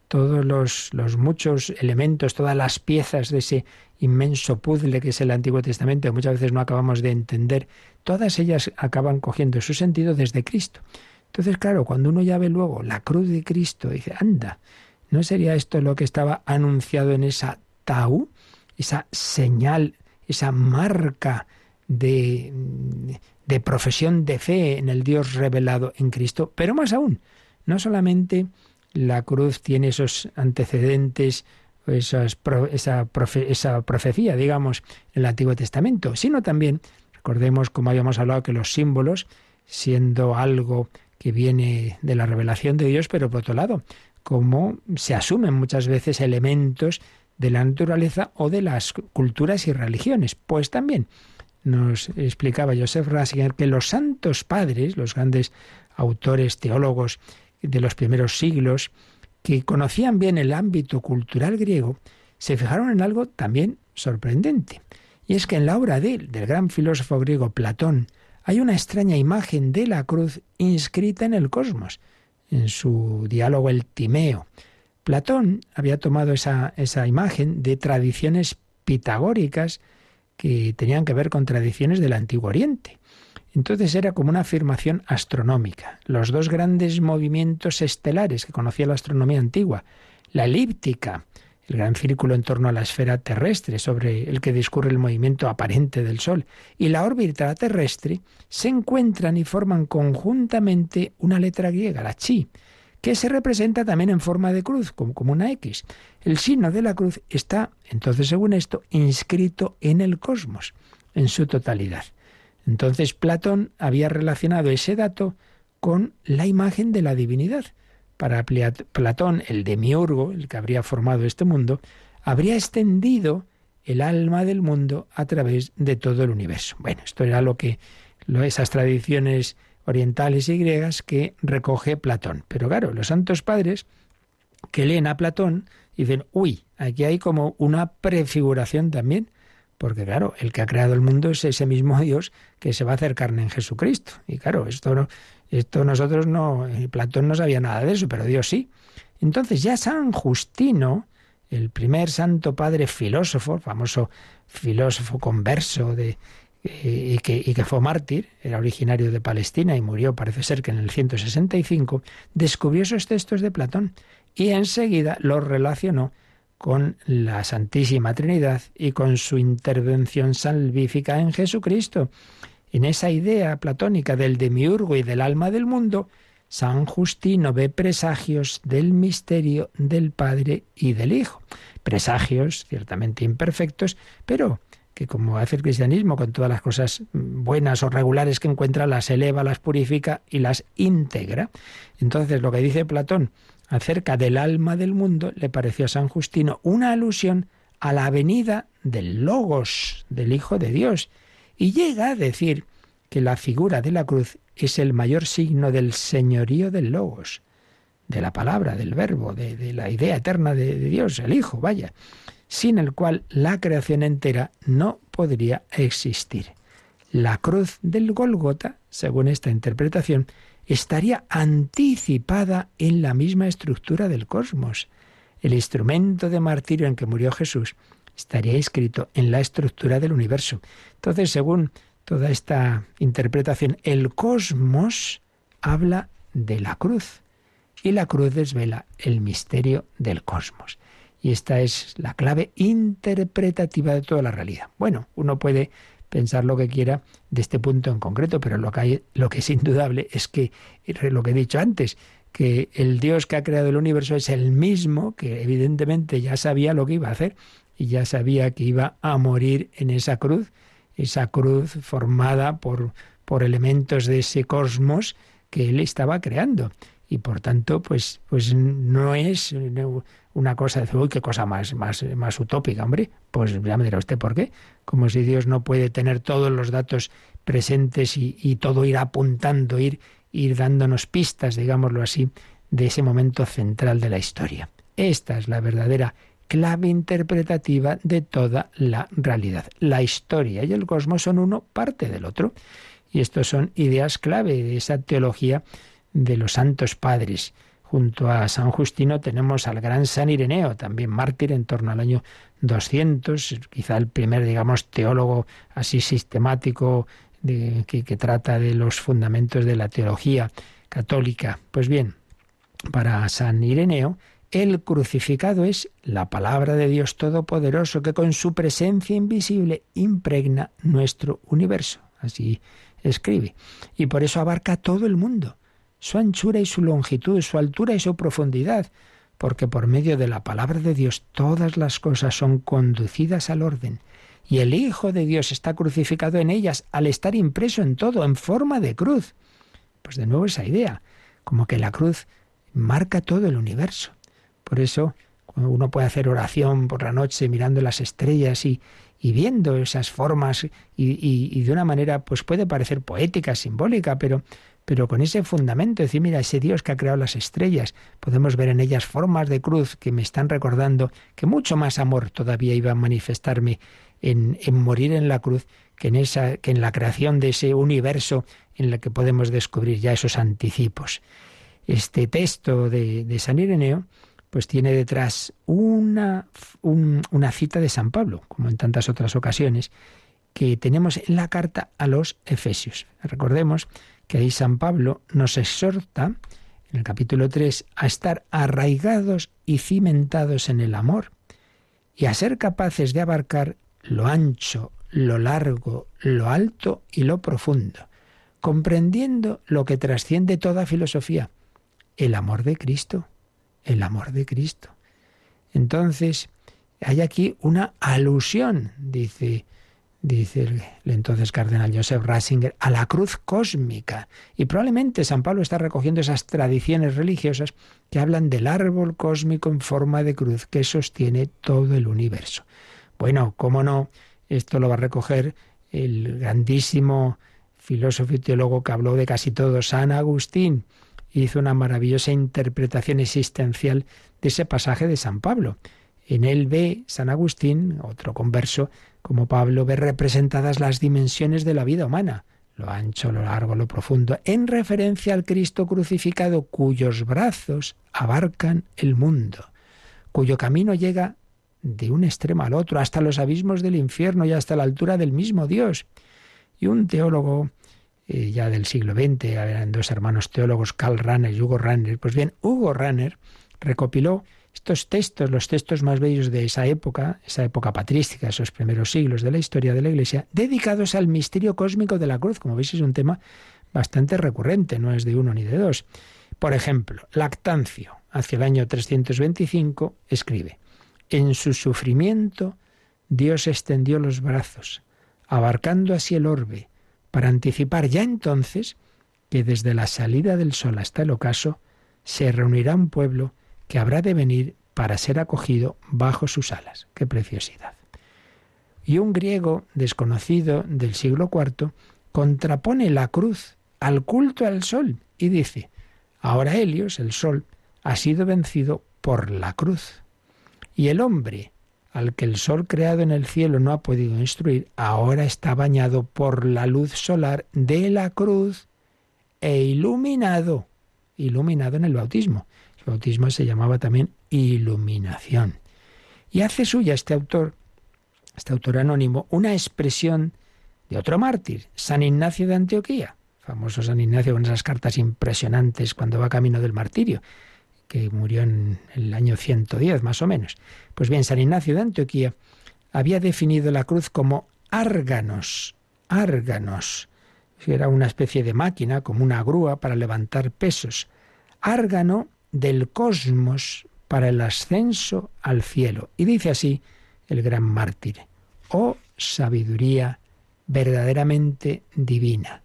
todos los, los, muchos elementos, todas las piezas de ese inmenso puzzle que es el Antiguo Testamento, que muchas veces no acabamos de entender, todas ellas acaban cogiendo su sentido desde Cristo. Entonces, claro, cuando uno ya ve luego la cruz de Cristo, dice, anda, ¿no sería esto lo que estaba anunciado en esa tau? Esa señal, esa marca de, de profesión de fe en el Dios revelado en Cristo. Pero más aún, no solamente la cruz tiene esos antecedentes, esa profecía, digamos, en el Antiguo Testamento, sino también, recordemos como habíamos hablado, que los símbolos, siendo algo que viene de la revelación de Dios, pero por otro lado, como se asumen muchas veces elementos de la naturaleza o de las culturas y religiones. Pues también nos explicaba Joseph Ratzinger que los santos padres, los grandes autores teólogos de los primeros siglos, que conocían bien el ámbito cultural griego, se fijaron en algo también sorprendente. Y es que en la obra de del gran filósofo griego Platón, hay una extraña imagen de la cruz inscrita en el cosmos, en su diálogo El Timeo. Platón había tomado esa, esa imagen de tradiciones pitagóricas que tenían que ver con tradiciones del Antiguo Oriente. Entonces era como una afirmación astronómica. Los dos grandes movimientos estelares que conocía la astronomía antigua, la elíptica, el gran círculo en torno a la esfera terrestre sobre el que discurre el movimiento aparente del Sol, y la órbita terrestre, se encuentran y forman conjuntamente una letra griega, la chi, que se representa también en forma de cruz, como, una X. El signo de la cruz está, entonces, según esto, inscrito en el cosmos, en su totalidad. Entonces Platón había relacionado ese dato con la imagen de la divinidad. Para Platón, el demiurgo, el que habría formado este mundo, habría extendido el alma del mundo a través de todo el universo. Bueno, esto era lo que esas tradiciones orientales y griegas que recoge Platón. Pero claro, los santos padres que leen a Platón dicen, uy, aquí hay como una prefiguración también, porque claro, el que ha creado el mundo es ese mismo Dios que se va a hacer carne en Jesucristo. Y claro, esto no, esto nosotros no, eh, Platón no sabía nada de eso, pero Dios sí. Entonces ya San Justino, el primer santo padre filósofo, famoso filósofo converso de, y, que, y que fue mártir, era originario de Palestina y murió, parece ser que en el 165, descubrió esos textos de Platón y enseguida los relacionó con la Santísima Trinidad y con su intervención salvífica en Jesucristo. En esa idea platónica del demiurgo y del alma del mundo, San Justino ve presagios del misterio del Padre y del Hijo. Presagios ciertamente imperfectos, pero que como hace el cristianismo con todas las cosas buenas o regulares que encuentra, las eleva, las purifica y las integra. Entonces lo que dice Platón acerca del alma del mundo le pareció a San Justino una alusión a la venida del Logos, del Hijo de Dios, y llega a decir que la figura de la cruz es el mayor signo del señorío del logos, de la palabra, del verbo, de, la idea eterna de, de Dios, el Hijo, vaya, sin el cual la creación entera no podría existir. La cruz del Golgota, según esta interpretación, estaría anticipada en la misma estructura del cosmos. El instrumento de martirio en que murió Jesús estaría escrito en la estructura del universo. Entonces, según toda esta interpretación, el cosmos habla de la cruz y la cruz desvela el misterio del cosmos. Y esta es la clave interpretativa de toda la realidad. Bueno, uno puede pensar lo que quiera de este punto en concreto, pero lo que, es indudable es que, lo que he dicho antes, que el Dios que ha creado el universo es el mismo que evidentemente ya sabía lo que iba a hacer y ya sabía que iba a morir en esa cruz, esa cruz formada por, por elementos de ese cosmos que él estaba creando. Y por tanto, pues, pues no es una cosa de uy, qué cosa más, más, más utópica, hombre. Pues ya me dirá usted por qué. Como si Dios no puede tener todos los datos presentes y, y todo ir apuntando, ir, ir dándonos pistas, digámoslo así, de ese momento central de la historia. Esta es la verdadera clave interpretativa de toda la realidad. La historia y el cosmos son uno parte del otro. Y estos son ideas clave de esa teología de los santos padres. Junto a San Justino tenemos al gran San Ireneo, también mártir en torno al año 200, quizá el primer, digamos, teólogo así sistemático de, que, que trata de los fundamentos de la teología católica. Pues bien, para San Ireneo, el crucificado es la palabra de Dios Todopoderoso que con su presencia invisible impregna nuestro universo. Así escribe. Y por eso abarca todo el mundo su anchura y su longitud, su altura y su profundidad, porque por medio de la palabra de Dios todas las cosas son conducidas al orden, y el Hijo de Dios está crucificado en ellas al estar impreso en todo, en forma de cruz. Pues de nuevo esa idea, como que la cruz marca todo el universo. Por eso, uno puede hacer oración por la noche mirando las estrellas y, y viendo esas formas y, y, de una manera, pues puede parecer poética, simbólica, pero pero con ese fundamento, decir, mira, ese Dios que ha creado las estrellas, podemos ver en ellas formas de cruz que me están recordando que mucho más amor todavía iba a manifestarme en, morir en la cruz que en, esa, que en la creación de ese universo en el que podemos descubrir ya esos anticipos. Este texto de, de San Ireneo pues tiene detrás una, una cita de San Pablo, como en tantas otras ocasiones, que tenemos en la carta a los Efesios. Recordemos que ahí San Pablo nos exhorta, en el capítulo 3, a estar arraigados y cimentados en el amor y a ser capaces de abarcar lo ancho, lo largo, lo alto y lo profundo, comprendiendo lo que trasciende toda filosofía, el amor de Cristo, el amor de Cristo. Entonces, hay aquí una alusión, dice, dice el, entonces cardenal Joseph Ratzinger, a la cruz cósmica. Y probablemente San Pablo está recogiendo esas tradiciones religiosas que hablan del árbol cósmico en forma de cruz que sostiene todo el universo. Bueno, cómo no, esto lo va a recoger el grandísimo filósofo y teólogo que habló de casi todo, San Agustín, hizo una maravillosa interpretación existencial de ese pasaje de San Pablo. En él ve San Agustín, otro converso, como Pablo ve representadas las dimensiones de la vida humana, lo ancho, lo largo, lo profundo, en referencia al Cristo crucificado cuyos brazos abarcan el mundo, cuyo camino llega de un extremo al otro, hasta los abismos del infierno y hasta la altura del mismo Dios. Y un teólogo eh, ya del siglo XX, eran dos hermanos teólogos, Karl Rahner y Hugo Rahner. Pues bien, Hugo Rahner recopiló estos textos, los textos más bellos de esa época, esa época patrística, esos primeros siglos de la historia de la Iglesia, dedicados al misterio cósmico de la cruz. Como veis, es un tema bastante recurrente, no es de uno ni de dos. Por ejemplo, Lactancio, hacia el año 325, escribe, En su sufrimiento Dios extendió los brazos, abarcando así el orbe, para anticipar ya entonces que desde la salida del sol hasta el ocaso se reunirá un pueblo que habrá de venir para ser acogido bajo sus alas. ¡Qué preciosidad! Y un griego desconocido del siglo IV contrapone la cruz al culto al sol y dice, ahora Helios, el sol, ha sido vencido por la cruz. Y el hombre, al que el sol creado en el cielo no ha podido instruir, ahora está bañado por la luz solar de la cruz e iluminado, iluminado en el bautismo. Bautismo se llamaba también iluminación. Y hace suya este autor, este autor anónimo, una expresión de otro mártir, San Ignacio de Antioquía, famoso San Ignacio con esas cartas impresionantes cuando va camino del martirio que murió en el año 110 más o menos. Pues bien, San Ignacio de Antioquía había definido la cruz como árganos, árganos. Era una especie de máquina, como una grúa para levantar pesos. Árgano del cosmos para el ascenso al cielo. Y dice así el gran mártir, oh sabiduría verdaderamente divina,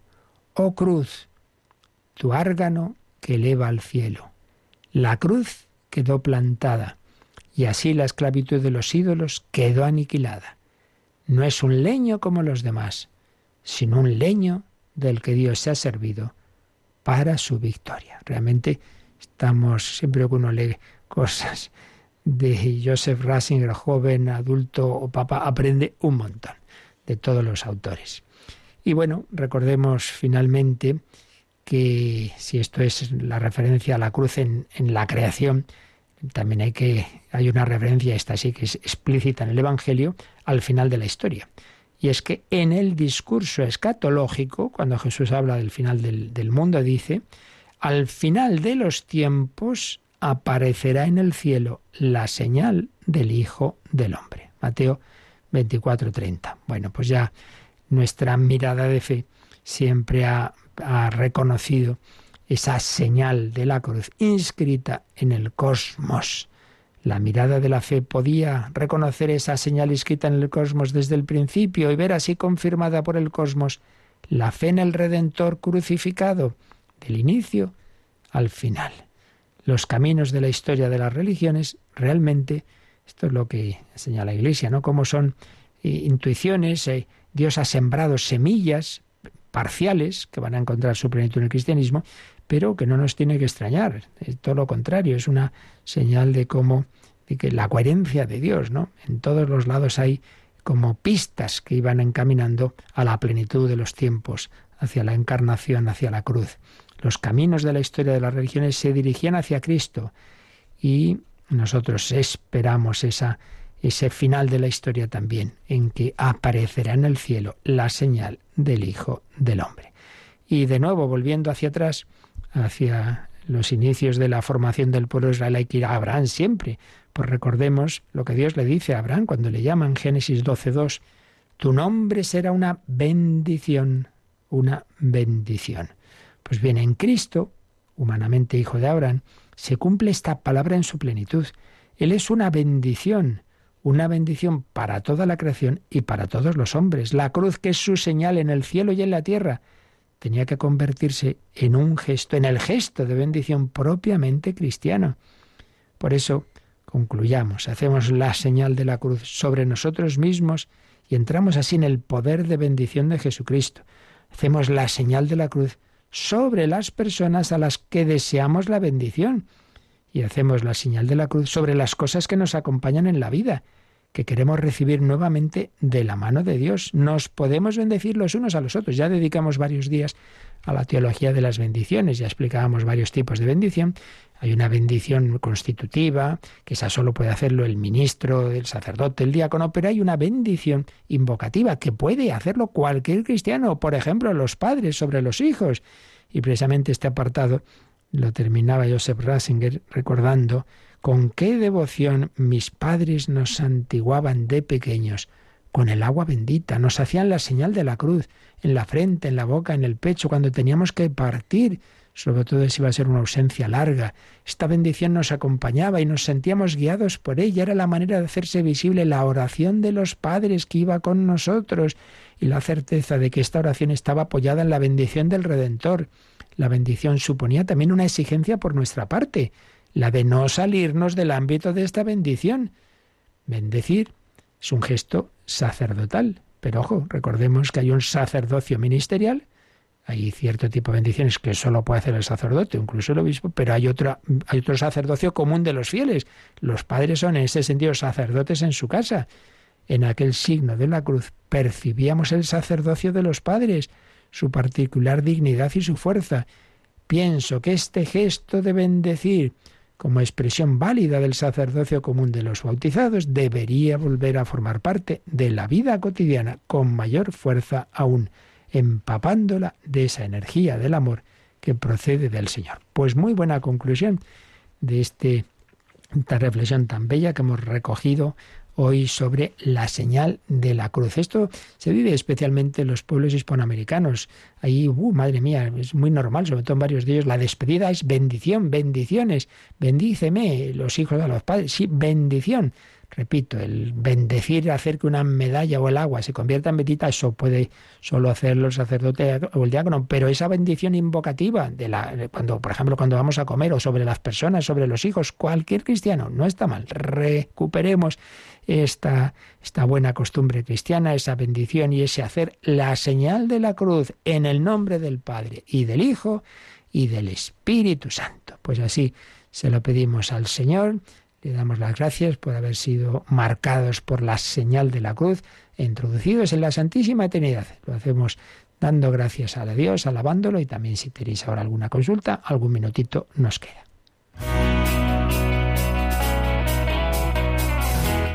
oh cruz, tu árgano que eleva al cielo. La cruz quedó plantada y así la esclavitud de los ídolos quedó aniquilada. No es un leño como los demás, sino un leño del que Dios se ha servido para su victoria. Realmente estamos, siempre que uno lee cosas de Joseph Ratzinger, joven, adulto o papa, aprende un montón de todos los autores. Y bueno, recordemos finalmente que si esto es la referencia a la cruz en, la creación, también hay que hay una referencia esta sí que es explícita en el Evangelio al final de la historia. Y es que en el discurso escatológico, cuando Jesús habla del final del, del mundo, dice, al final de los tiempos aparecerá en el cielo la señal del Hijo del Hombre. Mateo 24:30. Bueno, pues ya nuestra mirada de fe siempre ha ha reconocido esa señal de la cruz inscrita en el cosmos. La mirada de la fe podía reconocer esa señal inscrita en el cosmos desde el principio y ver así confirmada por el cosmos la fe en el Redentor crucificado, del inicio al final. Los caminos de la historia de las religiones realmente, esto es lo que señala la Iglesia, ¿no? Como son eh, intuiciones, eh, Dios ha sembrado semillas parciales que van a encontrar su plenitud en el cristianismo, pero que no nos tiene que extrañar. Es todo lo contrario, es una señal de cómo de que la coherencia de Dios, ¿no? En todos los lados hay como pistas que iban encaminando a la plenitud de los tiempos, hacia la encarnación, hacia la cruz. Los caminos de la historia de las religiones se dirigían hacia Cristo y nosotros esperamos esa ese final de la historia también, en que aparecerá en el cielo la señal del Hijo del Hombre. Y de nuevo, volviendo hacia atrás, hacia los inicios de la formación del pueblo israelí, hay que ir a Abraham siempre. Pues recordemos lo que Dios le dice a Abraham cuando le llama en Génesis 12.2, tu nombre será una bendición, una bendición. Pues bien, en Cristo humanamente hijo de Abraham, se cumple esta palabra en su plenitud. Él es una bendición, una bendición para toda la creación y para todos los hombres. La cruz, que es su señal en el cielo y en la tierra, tenía que convertirse en un gesto, en el gesto de bendición propiamente cristiano. Por eso, concluyamos, hacemos la señal de la cruz sobre nosotros mismos y entramos así en el poder de bendición de Jesucristo. Hacemos la señal de la cruz sobre las personas a las que deseamos la bendición. Y hacemos la señal de la cruz sobre las cosas que nos acompañan en la vida, que queremos recibir nuevamente de la mano de Dios. Nos podemos bendecir los unos a los otros. Ya dedicamos varios días a la teología de las bendiciones, ya explicábamos varios tipos de bendición. Hay una bendición constitutiva, que esa solo puede hacerlo el ministro, el sacerdote, el diácono, pero hay una bendición invocativa que puede hacerlo cualquier cristiano, por ejemplo, los padres sobre los hijos. Y precisamente este apartado lo terminaba Joseph Ratzinger recordando con qué devoción mis padres nos santiguaban de pequeños con el agua bendita, nos hacían la señal de la cruz en la frente, en la boca, en el pecho, cuando teníamos que partir, sobre todo si iba a ser una ausencia larga. Esta bendición nos acompañaba y nos sentíamos guiados por ella. Era la manera de hacerse visible la oración de los padres que iba con nosotros y la certeza de que esta oración estaba apoyada en la bendición del Redentor. La bendición suponía también una exigencia por nuestra parte, la de no salirnos del ámbito de esta bendición. Bendecir es un gesto sacerdotal, pero ojo, recordemos que hay un sacerdocio ministerial, hay cierto tipo de bendiciones que solo puede hacer el sacerdote, incluso el obispo, pero hay, otro, hay otro sacerdocio común de los fieles. Los padres son en ese sentido sacerdotes en su casa. En aquel signo de la cruz percibíamos el sacerdocio de los padres, su particular dignidad y su fuerza. Pienso que este gesto de bendecir como expresión válida del sacerdocio común de los bautizados, debería volver a formar parte de la vida cotidiana con mayor fuerza aún, empapándola de esa energía del amor que procede del Señor. Pues muy buena conclusión de este, esta reflexión tan bella que hemos recogido hoy sobre la señal de la cruz. Esto se vive especialmente en los pueblos hispanoamericanos. Ahí, uh, madre mía, es muy normal, sobre todo en varios de ellos, la despedida es bendición, bendiciones, bendíceme, los hijos de los padres, sí, bendición. Repito, el bendecir, hacer que una medalla o el agua se convierta en bendita, eso puede solo hacerlo el sacerdote o el diácono, pero esa bendición invocativa de la cuando, por ejemplo, cuando vamos a comer o sobre las personas, sobre los hijos, cualquier cristiano, no está mal. Recuperemos esta, esta buena costumbre cristiana, esa bendición y ese hacer la señal de la cruz en el nombre del Padre y del Hijo y del Espíritu Santo. Pues así se lo pedimos al Señor le damos las gracias por haber sido marcados por la señal de la cruz introducidos en la Santísima Trinidad. Lo hacemos dando gracias a Dios, alabándolo y también si tenéis ahora alguna consulta, algún minutito nos queda.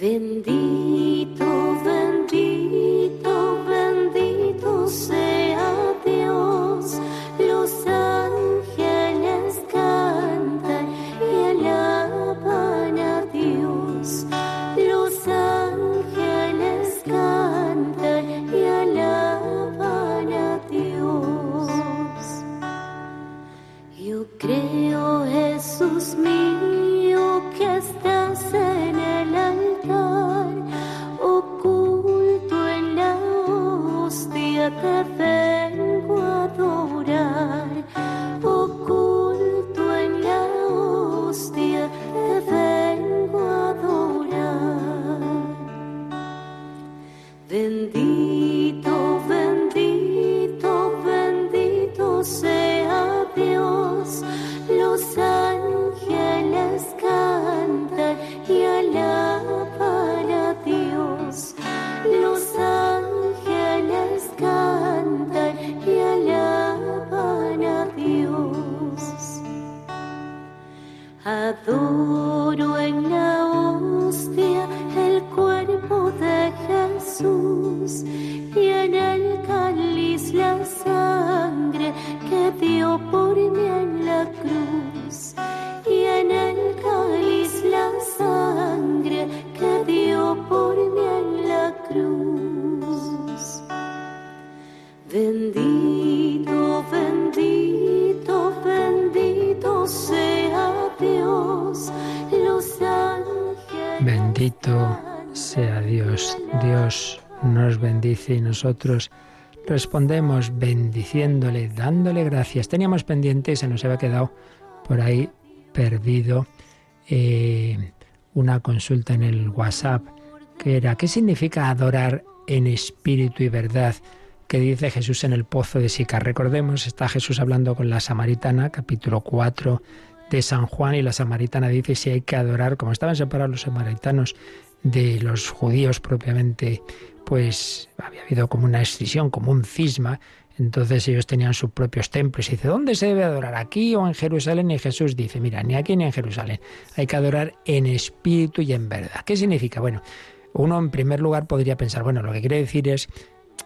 Jesús Bendito sea Dios. Dios nos bendice y nosotros respondemos bendiciéndole, dándole gracias. Teníamos pendiente y se nos había quedado por ahí perdido eh, una consulta en el WhatsApp que era ¿qué significa adorar en espíritu y verdad? que dice Jesús en el pozo de Sica. Recordemos, está Jesús hablando con la samaritana, capítulo 4 de San Juan, y la samaritana dice si hay que adorar, como estaban separados los samaritanos de los judíos propiamente, pues había habido como una escisión, como un cisma, entonces ellos tenían sus propios templos. Y dice, ¿dónde se debe adorar? ¿Aquí o en Jerusalén? Y Jesús dice, mira, ni aquí ni en Jerusalén. Hay que adorar en espíritu y en verdad. ¿Qué significa? Bueno, uno en primer lugar podría pensar, bueno, lo que quiere decir es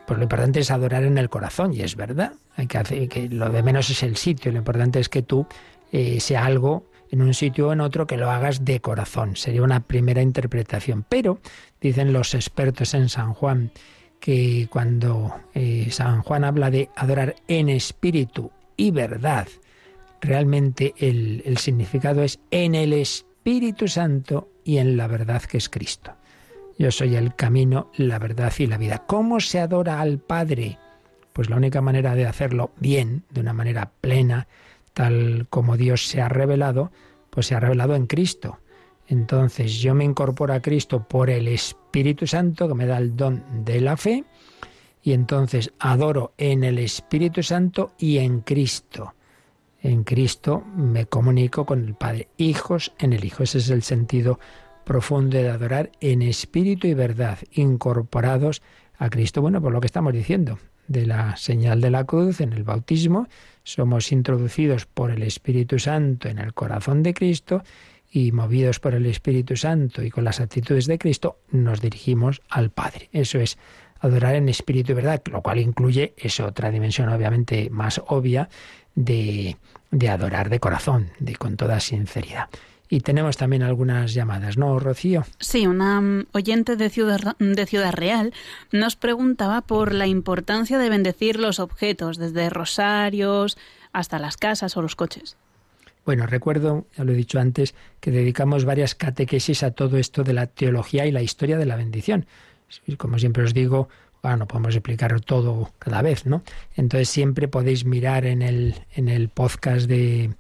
pues lo importante es adorar en el corazón, y es verdad. Hay que hacer que lo de menos es el sitio, lo importante es que tú eh, sea algo en un sitio o en otro que lo hagas de corazón. Sería una primera interpretación. Pero dicen los expertos en San Juan que cuando eh, San Juan habla de adorar en espíritu y verdad, realmente el, el significado es en el Espíritu Santo y en la verdad que es Cristo. Yo soy el camino, la verdad y la vida. ¿Cómo se adora al Padre? Pues la única manera de hacerlo bien, de una manera plena, tal como Dios se ha revelado, pues se ha revelado en Cristo. Entonces yo me incorporo a Cristo por el Espíritu Santo que me da el don de la fe y entonces adoro en el Espíritu Santo y en Cristo. En Cristo me comunico con el Padre, hijos en el Hijo. Ese es el sentido profundo de adorar en espíritu y verdad, incorporados a Cristo. Bueno, por lo que estamos diciendo, de la señal de la cruz en el bautismo, somos introducidos por el Espíritu Santo en el corazón de Cristo y movidos por el Espíritu Santo y con las actitudes de Cristo, nos dirigimos al Padre. Eso es adorar en espíritu y verdad, lo cual incluye esa otra dimensión obviamente más obvia de, de adorar de corazón, de con toda sinceridad. Y tenemos también algunas llamadas, ¿no, Rocío? Sí, una mm, oyente de Ciudad, de Ciudad Real nos preguntaba por la importancia de bendecir los objetos, desde rosarios hasta las casas o los coches. Bueno, recuerdo, ya lo he dicho antes, que dedicamos varias catequesis a todo esto de la teología y la historia de la bendición. Como siempre os digo, bueno, no podemos explicar todo cada vez, ¿no? Entonces siempre podéis mirar en el, en el podcast de,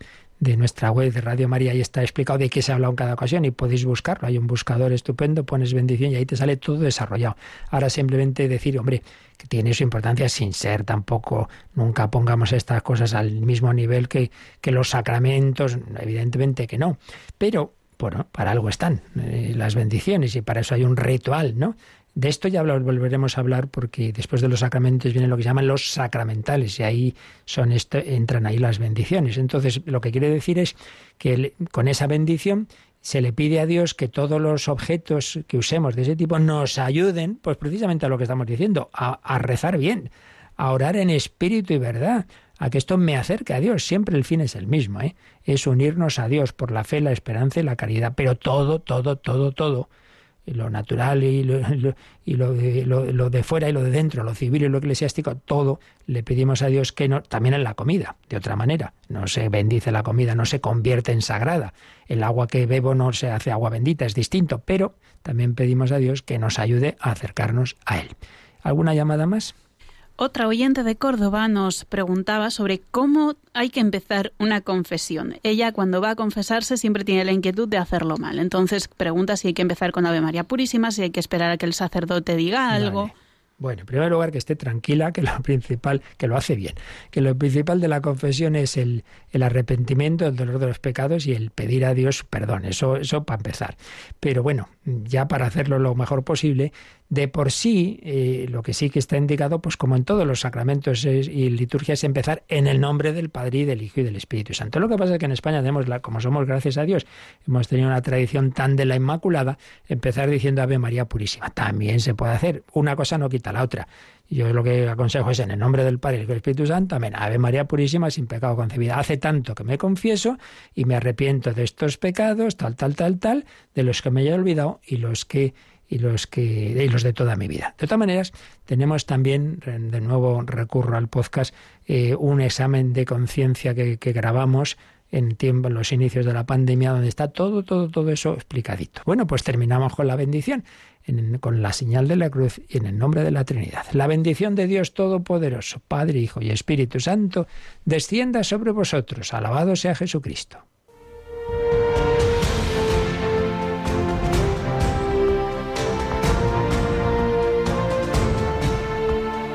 de nuestra web de Radio María, y está explicado de qué se ha hablado en cada ocasión y podéis buscarlo. Hay un buscador estupendo, pones bendición y ahí te sale todo desarrollado. Ahora simplemente decir, hombre, que tiene su importancia sin ser tampoco, nunca pongamos estas cosas al mismo nivel que, que los sacramentos, evidentemente que no. Pero, bueno, para algo están eh, las bendiciones y para eso hay un ritual, ¿no? De esto ya volveremos a hablar porque después de los sacramentos vienen lo que se llaman los sacramentales y ahí son esto, entran ahí las bendiciones. Entonces, lo que quiere decir es que con esa bendición se le pide a Dios que todos los objetos que usemos de ese tipo nos ayuden, pues precisamente a lo que estamos diciendo, a, rezar bien, a orar en espíritu y verdad, a que esto me acerque a Dios. Siempre el fin es el mismo, ¿eh? es unirnos a Dios por la fe, la esperanza y la caridad, pero todo, todo, todo, todo lo natural y, lo, y lo, de, lo, de, fuera y lo de dentro, lo civil y lo eclesiástico, todo le pedimos a Dios que no, también en la comida, de otra manera. No se bendice la comida, no se convierte en sagrada. El agua que bebo no se hace agua bendita, es distinto, pero también pedimos a Dios que nos ayude a acercarnos a Él. ¿Alguna llamada más? Otra oyente de Córdoba nos preguntaba sobre cómo hay que empezar una confesión. Ella cuando va a confesarse siempre tiene la inquietud de hacerlo mal. Entonces pregunta si hay que empezar con Ave María Purísima, si hay que esperar a que el sacerdote diga algo. Bueno, en primer lugar que esté tranquila, que lo principal, que lo hace bien, que lo principal de la confesión es el, el arrepentimiento, el dolor de los pecados y el pedir a Dios perdón, eso, eso para empezar. Pero bueno, ya para hacerlo lo mejor posible, de por sí, eh, lo que sí que está indicado, pues como en todos los sacramentos y liturgias, es empezar en el nombre del Padre y del Hijo y del Espíritu Santo. Lo que pasa es que en España tenemos, la, como somos, gracias a Dios, hemos tenido una tradición tan de la Inmaculada, empezar diciendo Ave María Purísima. También se puede hacer. Una cosa no quita la otra. Yo lo que aconsejo es en el nombre del Padre y del Espíritu Santo, amén. Ave María Purísima, sin pecado concebida. Hace tanto que me confieso y me arrepiento de estos pecados, tal, tal, tal, tal, de los que me haya olvidado y los que y los que y los de toda mi vida. De todas maneras, tenemos también, de nuevo recurro al podcast, eh, un examen de conciencia que, grabamos en tiempo, los inicios de la pandemia, donde está todo, todo, todo eso explicadito. Bueno, pues terminamos con la bendición, con la señal de la cruz y en el nombre de la Trinidad. La bendición de Dios Todopoderoso, Padre, Hijo y Espíritu Santo, descienda sobre vosotros. Alabado sea Jesucristo.